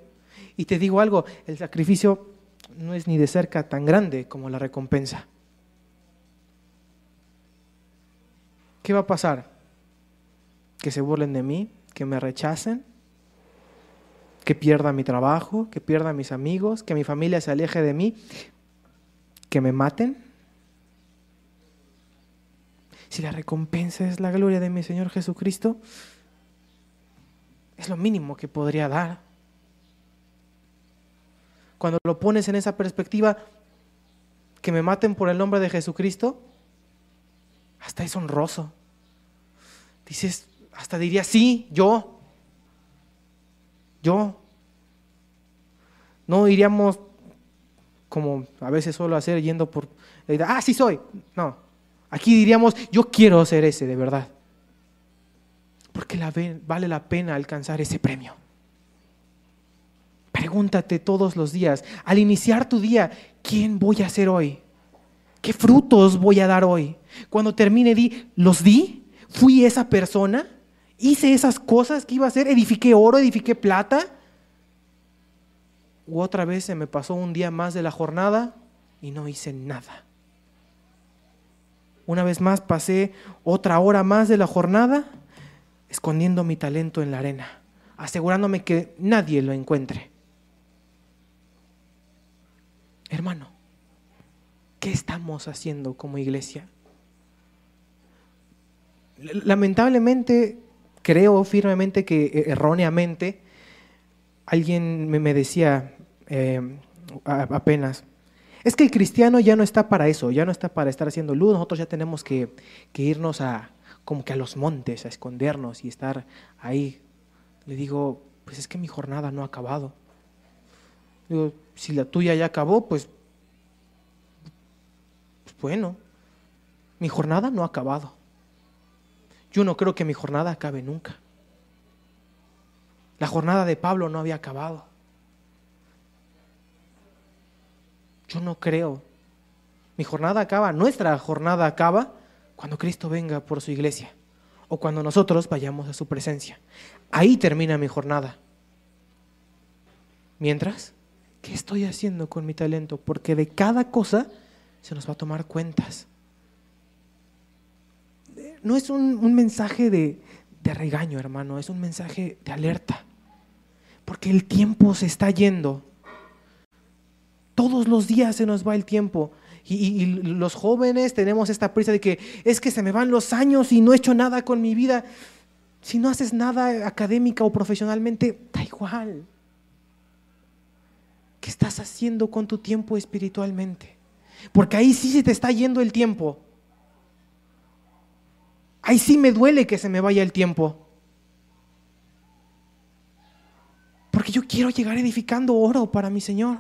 Y te digo algo, el sacrificio no es ni de cerca tan grande como la recompensa. ¿Qué va a pasar? ¿Que se burlen de mí? ¿Que me rechacen? que pierda mi trabajo, que pierda mis amigos, que mi familia se aleje de mí, que me maten. Si la recompensa es la gloria de mi Señor Jesucristo, es lo mínimo que podría dar. Cuando lo pones en esa perspectiva, que me maten por el nombre de Jesucristo, hasta es honroso. Dices, hasta diría, sí, yo, yo. No iríamos como a veces suelo hacer yendo por, ah, sí soy. No, aquí diríamos, yo quiero ser ese de verdad. Porque vale la pena alcanzar ese premio. Pregúntate todos los días, al iniciar tu día, ¿quién voy a ser hoy? ¿Qué frutos voy a dar hoy? Cuando termine, di, ¿los di? ¿Fui esa persona? ¿Hice esas cosas que iba a hacer? ¿Edifiqué oro? ¿Edifiqué plata? ¿O otra vez se me pasó un día más de la jornada y no hice nada? Una vez más pasé otra hora más de la jornada escondiendo mi talento en la arena, asegurándome que nadie lo encuentre. Hermano, ¿qué estamos haciendo como iglesia? Lamentablemente, creo firmemente que eh, erróneamente, alguien me, decía eh, apenas, es que el cristiano ya no está para eso, ya no está para estar haciendo luz, nosotros ya tenemos que, irnos a como que a los montes, a escondernos y estar ahí. Le digo, pues es que mi jornada no ha acabado. Digo, si la tuya ya acabó, pues, pues bueno, mi jornada no ha acabado. Yo no creo que mi jornada acabe nunca. La jornada de Pablo no había acabado. Yo no creo. Mi jornada acaba, nuestra jornada acaba cuando Cristo venga por su iglesia o cuando nosotros vayamos a su presencia. Ahí termina mi jornada. Mientras, ¿qué estoy haciendo con mi talento? Porque de cada cosa se nos va a tomar cuentas. No es un, mensaje de, regaño, hermano, es un mensaje de alerta. Porque el tiempo se está yendo. Todos los días se nos va el tiempo. Y, los jóvenes tenemos esta prisa de que es que se me van los años y no he hecho nada con mi vida. Si no haces nada académica o profesionalmente, da igual. ¿Qué estás haciendo con tu tiempo espiritualmente? Porque ahí sí se te está yendo el tiempo. Ahí sí me duele que se me vaya el tiempo. Porque yo quiero llegar edificando oro para mi Señor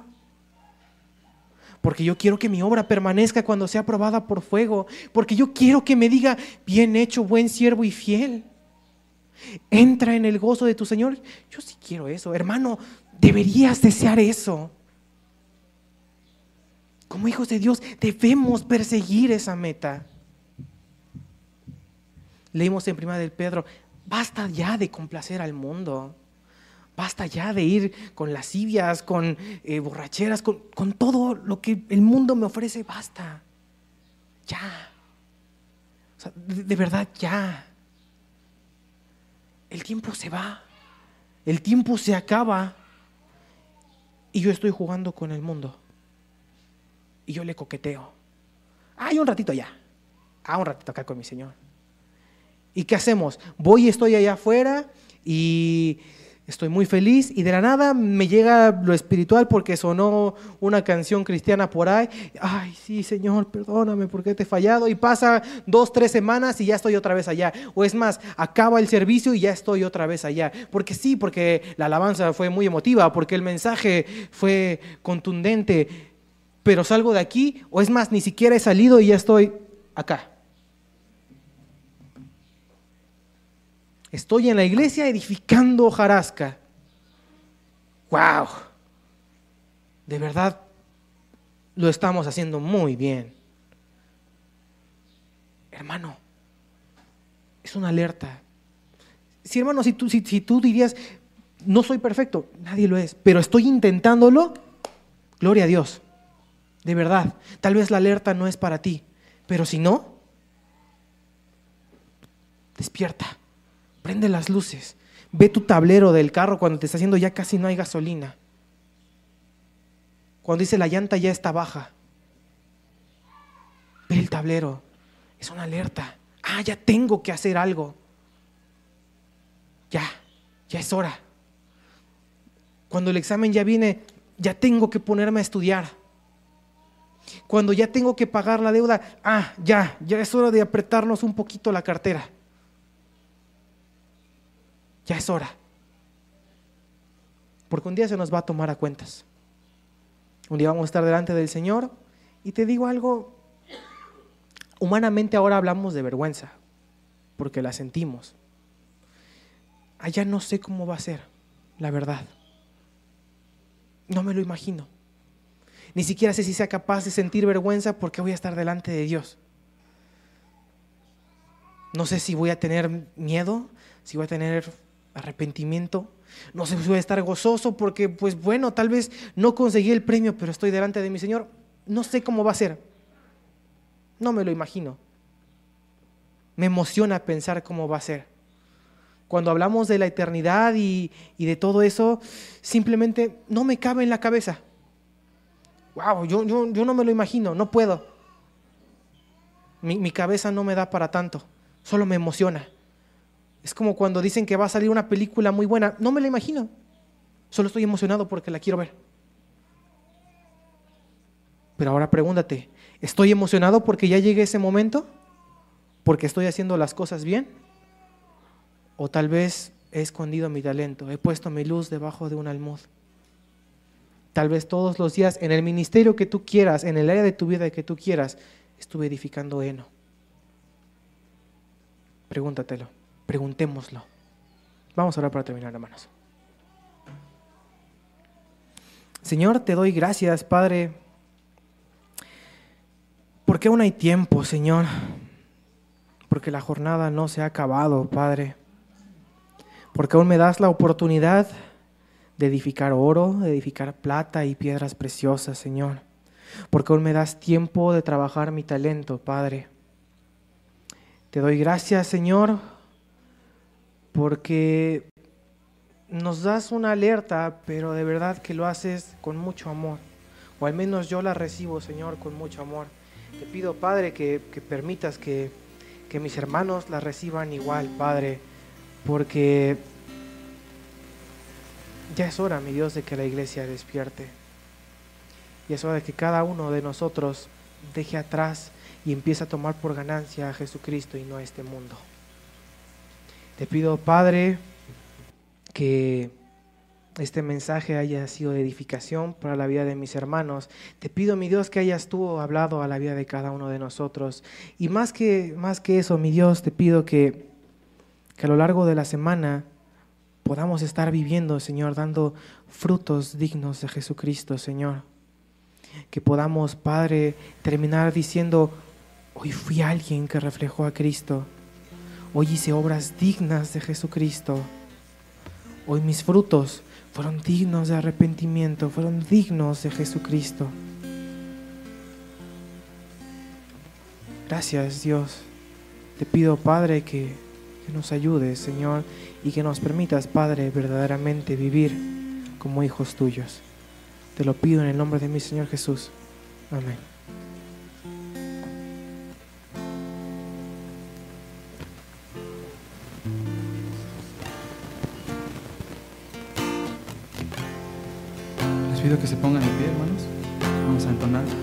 porque yo quiero que mi obra permanezca cuando sea probada por fuego, porque yo quiero que me diga, bien hecho, buen siervo y fiel. Entra en el gozo de tu Señor. Yo sí quiero eso, hermano, deberías desear eso. Como hijos de Dios debemos perseguir esa meta. Leímos en Primera del Pedro, basta ya de complacer al mundo. Basta ya de ir con lascivias, con eh, borracheras, con, todo lo que el mundo me ofrece. Basta. Ya. de, verdad, ya. El tiempo se va. El tiempo se acaba. Y yo estoy jugando con el mundo. Y yo le coqueteo. Hay un ratito ya. Ah, un ratito acá con mi Señor. ¿Y qué hacemos? Voy y estoy allá afuera y estoy muy feliz y de la nada me llega lo espiritual porque sonó una canción cristiana por ahí. Ay, sí, Señor, perdóname porque te he fallado. Y pasa dos, tres semanas y ya estoy otra vez allá. O es más, acaba el servicio y ya estoy otra vez allá. Porque sí, porque la alabanza fue muy emotiva, porque el mensaje fue contundente. Pero salgo de aquí, o es más, ni siquiera he salido y ya estoy acá. Estoy en la iglesia edificando hojarasca. ¡Wow! De verdad lo estamos haciendo muy bien. Hermano, es una alerta. Si hermano, si tú, si, si tú dirías, no soy perfecto, nadie lo es, pero estoy intentándolo, gloria a Dios. De verdad, tal vez la alerta no es para ti, pero si no, despierta prende las luces, Ve tu tablero del carro cuando te está haciendo ya casi no hay gasolina. Cuando dice la llanta ya está baja. Ve el tablero. Es una alerta. Ah, ya tengo que hacer algo. Ya, ya es hora. Cuando el examen ya viene, ya tengo que ponerme a estudiar. Cuando ya tengo que pagar la deuda, ah, ya, ya es hora de apretarnos un poquito la cartera. Ya es hora. Porque un día se nos va a tomar a cuentas. Un día vamos a estar delante del Señor y te digo algo, humanamente ahora hablamos de vergüenza, porque la sentimos. Allá no sé cómo va a ser, la verdad. No me lo imagino. Ni siquiera sé si sea capaz de sentir vergüenza porque voy a estar delante de Dios. No sé si voy a tener miedo, si voy a tener arrepentimiento. No sé si voy a estar gozoso porque, pues bueno, tal vez no conseguí el premio, pero estoy delante de mi Señor. No sé cómo va a ser. No me lo imagino. Me emociona pensar cómo va a ser. Cuando hablamos de la eternidad y, de todo eso, simplemente no me cabe en la cabeza. Wow, yo, yo, no me lo imagino, no puedo. Mi, mi cabeza no me da para tanto, solo me emociona. Es como cuando dicen que va a salir una película muy buena, no me la imagino, solo estoy emocionado porque la quiero ver. Pero ahora pregúntate, ¿estoy emocionado porque ya llegue ese momento? ¿Porque estoy haciendo las cosas bien? O tal vez he escondido mi talento, he puesto mi luz debajo de un almud. Tal vez todos los días en el ministerio que tú quieras, en el área de tu vida que tú quieras, estuve edificando heno. Pregúntatelo, preguntémoslo. Vamos a para terminar, hermanos. Señor, te doy gracias, Padre, porque aún hay tiempo, Señor, porque la jornada no se ha acabado, Padre porque aún me das la oportunidad de edificar oro, de edificar plata y piedras preciosas, Señor. Porque aún me das tiempo de trabajar mi talento, Padre. Te doy gracias, Señor, porque nos das una alerta, pero de verdad que lo haces con mucho amor. O al menos yo la recibo, Señor, con mucho amor. Te pido, Padre, que, permitas que, que mis hermanos la reciban igual, Padre porque ya es hora, mi Dios, de que la iglesia despierte. Y es hora de que cada uno de nosotros deje atrás y empiece a tomar por ganancia a Jesucristo y no a este mundo. Te pido, Padre, que este mensaje haya sido edificación para la vida de mis hermanos. Te pido, mi Dios, que hayas tú hablado a la vida de cada uno de nosotros. Y más que, más que eso, mi Dios, te pido que que a lo largo de la semana podamos estar viviendo, Señor, dando frutos dignos de Jesucristo, Señor. Que podamos, Padre, terminar diciendo, hoy fui alguien que reflejó a Cristo. Hoy hice obras dignas de Jesucristo. Hoy mis frutos fueron dignos de arrepentimiento, fueron dignos de Jesucristo. Gracias Dios. Te pido, Padre, que que nos ayudes, Señor, y que nos permitas, Padre, verdaderamente vivir como hijos tuyos. Te lo pido en el nombre de mi Señor Jesús. Amén. Les pido que se pongan de pie, hermanos. Vamos a entonar.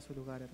Su lugar.